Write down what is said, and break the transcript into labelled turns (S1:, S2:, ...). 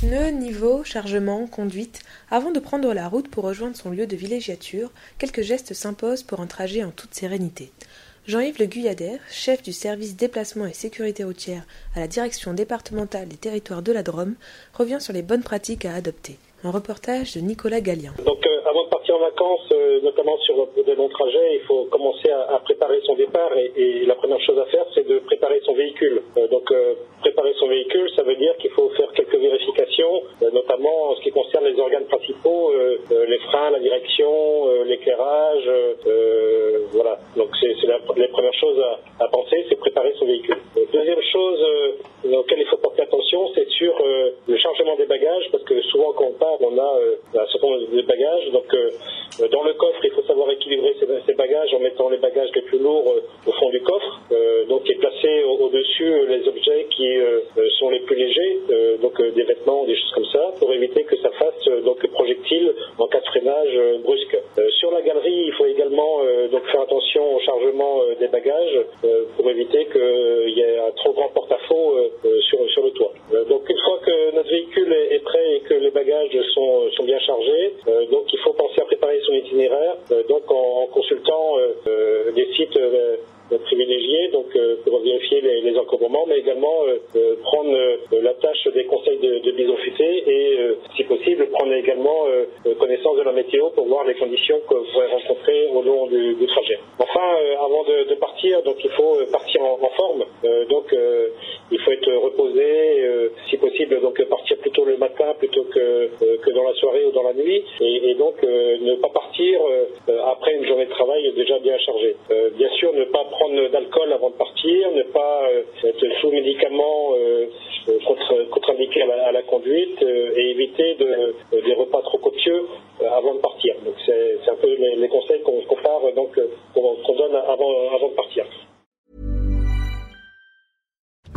S1: Pneus, niveau, chargement, conduite. Avant de prendre la route pour rejoindre son lieu de villégiature, quelques gestes s'imposent pour un trajet en toute sérénité. Jean-Yves Le Guyadère, chef du service déplacement et sécurité routière à la direction départementale des territoires de la Drôme, revient sur les bonnes pratiques à adopter. Un reportage de Nicolas Gallien.
S2: Donc, euh, avant de partir en vacances, euh, notamment sur de longs trajets, il faut commencer à, préparer son départ et, la première chose à faire, c'est de préparer son véhicule. Euh, donc, préparer son véhicule, ça veut dire qu'il faut faire quelques vérifications, notamment en ce qui les organes principaux, les freins, la direction, l'éclairage, voilà. Donc, c'est la, les premières choses à, à penser, c'est préparer son véhicule. deuxième chose auquel il faut porter sur le chargement des bagages, parce que souvent quand on part, on a un certain nombre de bagages. Donc, euh, dans le coffre, il faut savoir équilibrer ses, bagages en mettant les bagages les plus lourds euh, au fond du coffre. Euh, donc, et placer au-dessus les objets qui sont les plus légers, donc des vêtements, des choses comme ça, pour éviter que ça fasse donc projectile en cas de freinage brusque. sur la galerie, il faut également donc faire attention au chargement des bagages pour éviter qu'il y ait un trop grand porte-à-faux sur, sur le toit. donc, une fois que notre véhicule est, prêt et que les bagages sont, bien chargés, donc il faut penser à préparer son itinéraire, euh, donc en, consultant euh, euh, des sites privilégiés donc pour vérifier les, les, encombrements, mais également prendre la tâche des conseils de, de et, si possible, prendre également connaissance de la météo pour voir les conditions que vous pourrez rencontrer au long du, trajet. Enfin, avant de, de, partir, donc il faut partir en, en forme. donc il faut être reposé, si possible, donc partir plutôt le matin plutôt que, que dans la soirée ou dans la nuit, et, donc ne pas partir euh, après une journée de travail déjà bien chargée. Euh, bien sûr, ne pas prendre d'alcool avant de partir, ne pas euh, être sous médicaments contre-indiqués à, la conduite et éviter de, des repas trop copieux avant de partir.